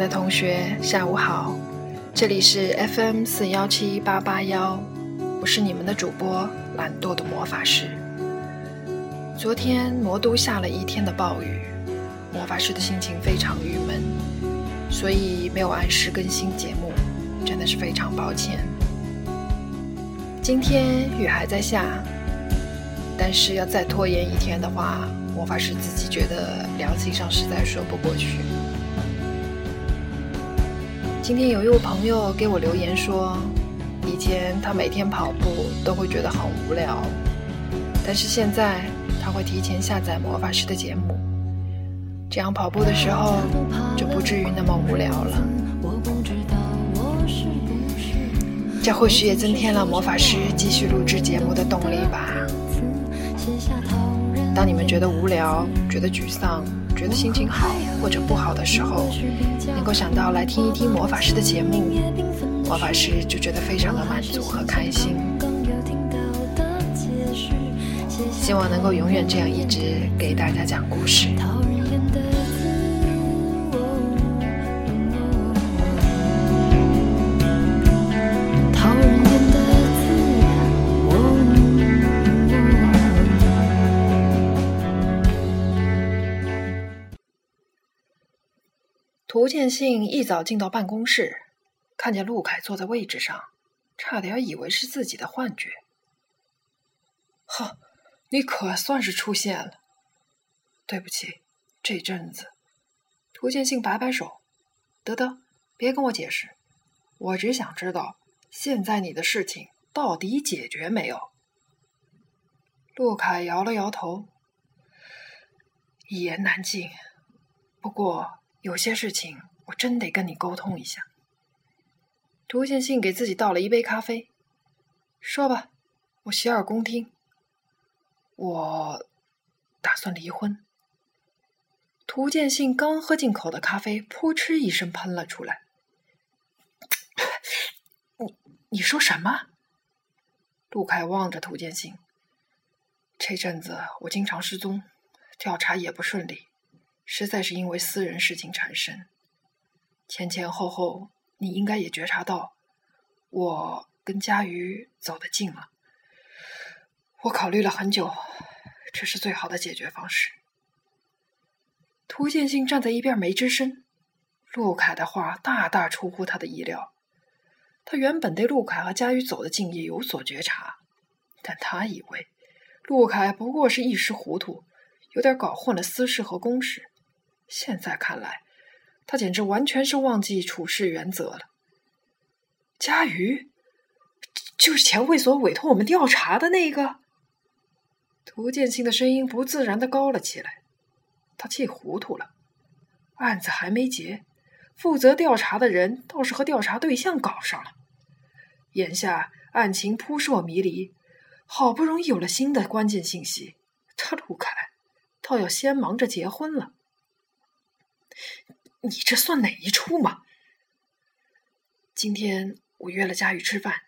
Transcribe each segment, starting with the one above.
的同学，下午好，这里是 FM 四幺七八八幺，我是你们的主播懒惰的魔法师。昨天魔都下了一天的暴雨，魔法师的心情非常郁闷，所以没有按时更新节目，真的是非常抱歉。今天雨还在下，但是要再拖延一天的话，魔法师自己觉得良心上实在说不过去。今天有一位朋友给我留言说，以前他每天跑步都会觉得很无聊，但是现在他会提前下载魔法师的节目，这样跑步的时候就不至于那么无聊了。这或许也增添了魔法师继续录制节目的动力吧。当你们觉得无聊、觉得沮丧。觉得心情好或者不好的时候，能够想到来听一听魔法师的节目，魔法师就觉得非常的满足和开心。希望能够永远这样一直给大家讲故事。涂建信一早进到办公室，看见陆凯坐在位置上，差点以为是自己的幻觉。呵，你可算是出现了。对不起，这阵子……涂建信摆摆手，得得，别跟我解释，我只想知道现在你的事情到底解决没有。陆凯摇了摇头，一言难尽。不过。有些事情我真得跟你沟通一下。涂建信给自己倒了一杯咖啡，说吧，我洗耳恭听。我打算离婚。涂建信刚喝进口的咖啡，噗嗤一声喷了出来。你你说什么？陆凯望着涂建信。这阵子我经常失踪，调查也不顺利。实在是因为私人事情缠身，前前后后你应该也觉察到，我跟佳瑜走得近了。我考虑了很久，这是最好的解决方式。涂建信站在一边没吱声。陆凯的话大大出乎他的意料。他原本对陆凯和佳瑜走得近也有所觉察，但他以为陆凯不过是一时糊涂，有点搞混了私事和公事。现在看来，他简直完全是忘记处事原则了。佳瑜，就是前卫所委托我们调查的那个。涂建新的声音不自然的高了起来，他气糊涂了。案子还没结，负责调查的人倒是和调查对象搞上了。眼下案情扑朔迷离，好不容易有了新的关键信息，他陆凯倒要先忙着结婚了。你这算哪一出嘛？今天我约了佳玉吃饭，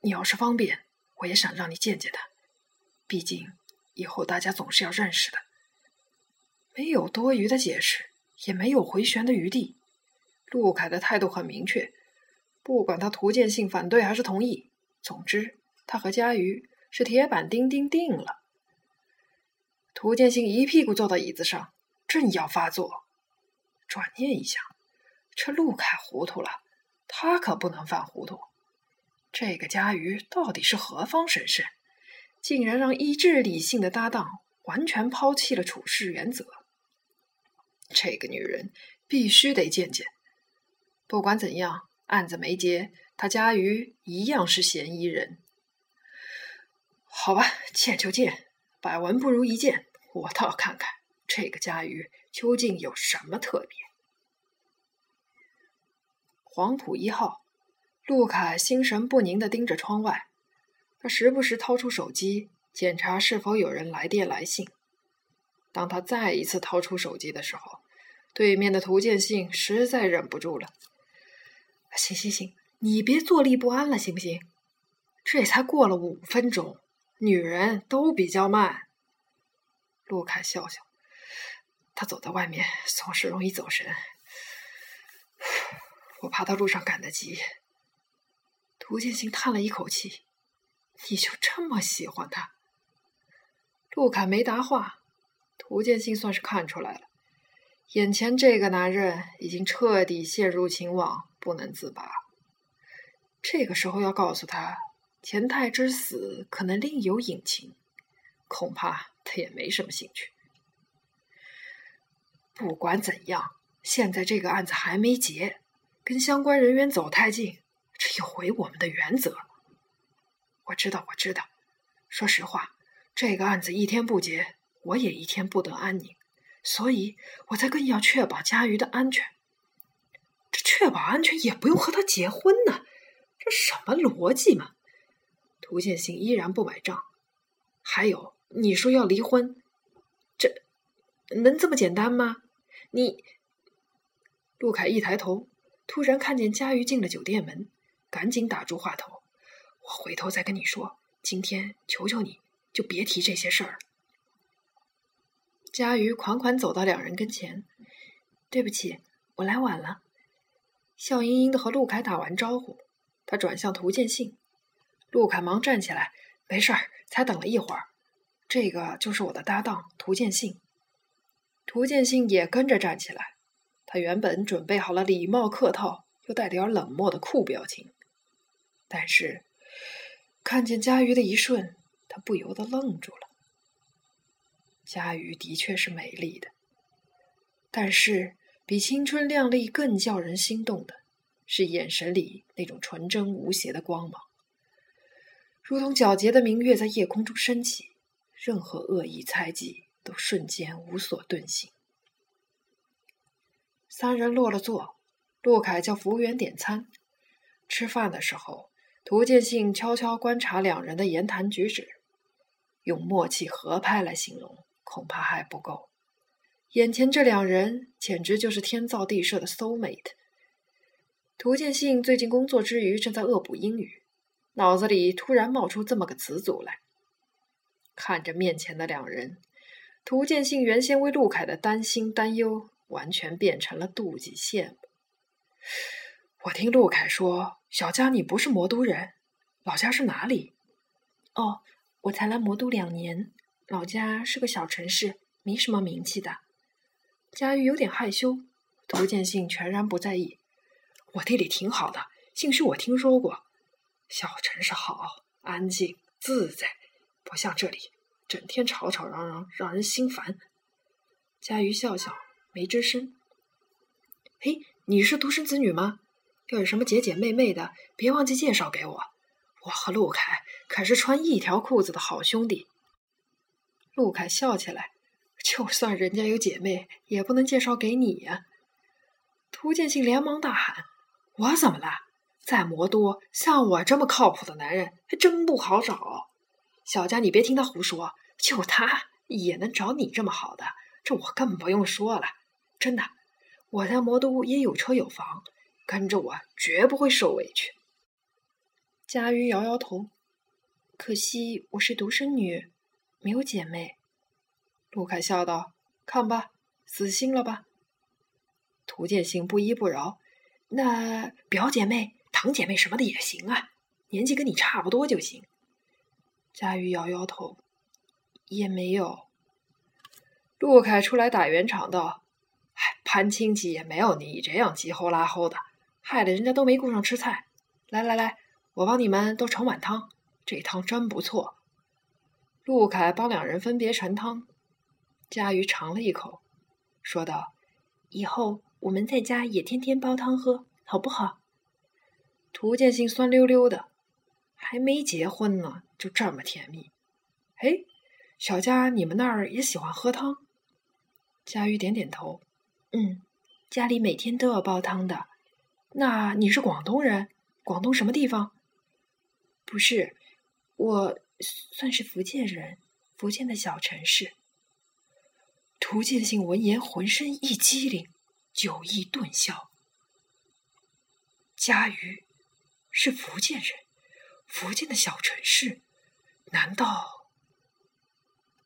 你要是方便，我也想让你见见他。毕竟以后大家总是要认识的。没有多余的解释，也没有回旋的余地。陆凯的态度很明确，不管他涂建信反对还是同意，总之他和佳瑜是铁板钉钉定了。涂建信一屁股坐到椅子上，正要发作。转念一想，这陆凯糊涂了，他可不能犯糊涂。这个佳瑜到底是何方神圣，竟然让一致理性的搭档完全抛弃了处事原则？这个女人必须得见见。不管怎样，案子没结，他佳瑜一样是嫌疑人。好吧，见就见，百闻不如一见，我倒要看看这个佳瑜。究竟有什么特别？黄埔一号，陆凯心神不宁的盯着窗外，他时不时掏出手机检查是否有人来电来信。当他再一次掏出手机的时候，对面的涂建信实在忍不住了：“行行行，你别坐立不安了，行不行？这才过了五分钟，女人都比较慢。”陆凯笑笑。他走在外面总是容易走神，我怕他路上赶得急。涂建新叹了一口气：“你就这么喜欢他？”陆凯没答话。涂建新算是看出来了，眼前这个男人已经彻底陷入情网，不能自拔。这个时候要告诉他钱太之死可能另有隐情，恐怕他也没什么兴趣。不管怎样，现在这个案子还没结，跟相关人员走太近，这有违我们的原则。我知道，我知道。说实话，这个案子一天不结。我也一天不得安宁，所以我才更要确保佳瑜的安全。这确保安全也不用和他结婚呢，这什么逻辑嘛？涂建新依然不买账。还有，你说要离婚，这能这么简单吗？你……陆凯一抬头，突然看见佳瑜进了酒店门，赶紧打住话头：“我回头再跟你说，今天求求你就别提这些事儿。”佳瑜款款走到两人跟前，对不起，我来晚了。笑盈盈的和陆凯打完招呼，他转向涂建信。陆凯忙站起来，没事儿，才等了一会儿。这个就是我的搭档涂建信。涂建信也跟着站起来，他原本准备好了礼貌客套又带点冷漠的酷表情，但是看见佳瑜的一瞬，他不由得愣住了。佳瑜的确是美丽的，但是比青春靓丽更叫人心动的，是眼神里那种纯真无邪的光芒，如同皎洁的明月在夜空中升起，任何恶意猜忌都瞬间无所遁形。三人落了座，陆凯叫服务员点餐。吃饭的时候，涂建信悄悄观察两人的言谈举止，用默契合拍来形容。恐怕还不够。眼前这两人简直就是天造地设的 soul mate。涂建信最近工作之余正在恶补英语，脑子里突然冒出这么个词组来。看着面前的两人，涂建信原先为陆凯的担心担忧，完全变成了妒忌羡慕。我听陆凯说，小佳你不是魔都人，老家是哪里？哦，我才来魔都两年。老家是个小城市，没什么名气的。佳玉有点害羞，涂建信全然不在意。我地理挺好的，兴许我听说过。小城市好，安静自在，不像这里，整天吵吵嚷嚷，让人心烦。佳瑜笑笑，没吱声。嘿，你是独生子女吗？要有什么姐姐妹妹的，别忘记介绍给我。我和陆凯可是穿一条裤子的好兄弟。陆凯笑起来，就算人家有姐妹，也不能介绍给你呀！涂建信连忙大喊：“我怎么了？在魔都，像我这么靠谱的男人还真不好找。小佳，你别听他胡说，就他也能找你这么好的，这我更不用说了。真的，我在魔都也有车有房，跟着我绝不会受委屈。”佳瑜摇摇头，可惜我是独生女。没有姐妹，陆凯笑道：“看吧，死心了吧？”涂建信不依不饶：“那表姐妹、堂姐妹什么的也行啊，年纪跟你差不多就行。”佳玉摇摇头：“也没有。”陆凯出来打圆场道：“嗨，攀亲戚也没有你这样急吼拉吼的，害得人家都没顾上吃菜。来来来，我帮你们都盛碗汤，这汤真不错。”陆凯帮两人分别盛汤，佳瑜尝了一口，说道：“以后我们在家也天天煲汤喝，好不好？”涂建信酸溜溜的，还没结婚呢，就这么甜蜜。哎，小佳，你们那儿也喜欢喝汤？佳瑜点点头，嗯，家里每天都要煲汤的。那你是广东人？广东什么地方？不是，我。算是福建人，福建的小城市。涂建信闻言浑身一激灵，酒意顿消。嘉瑜是福建人，福建的小城市，难道？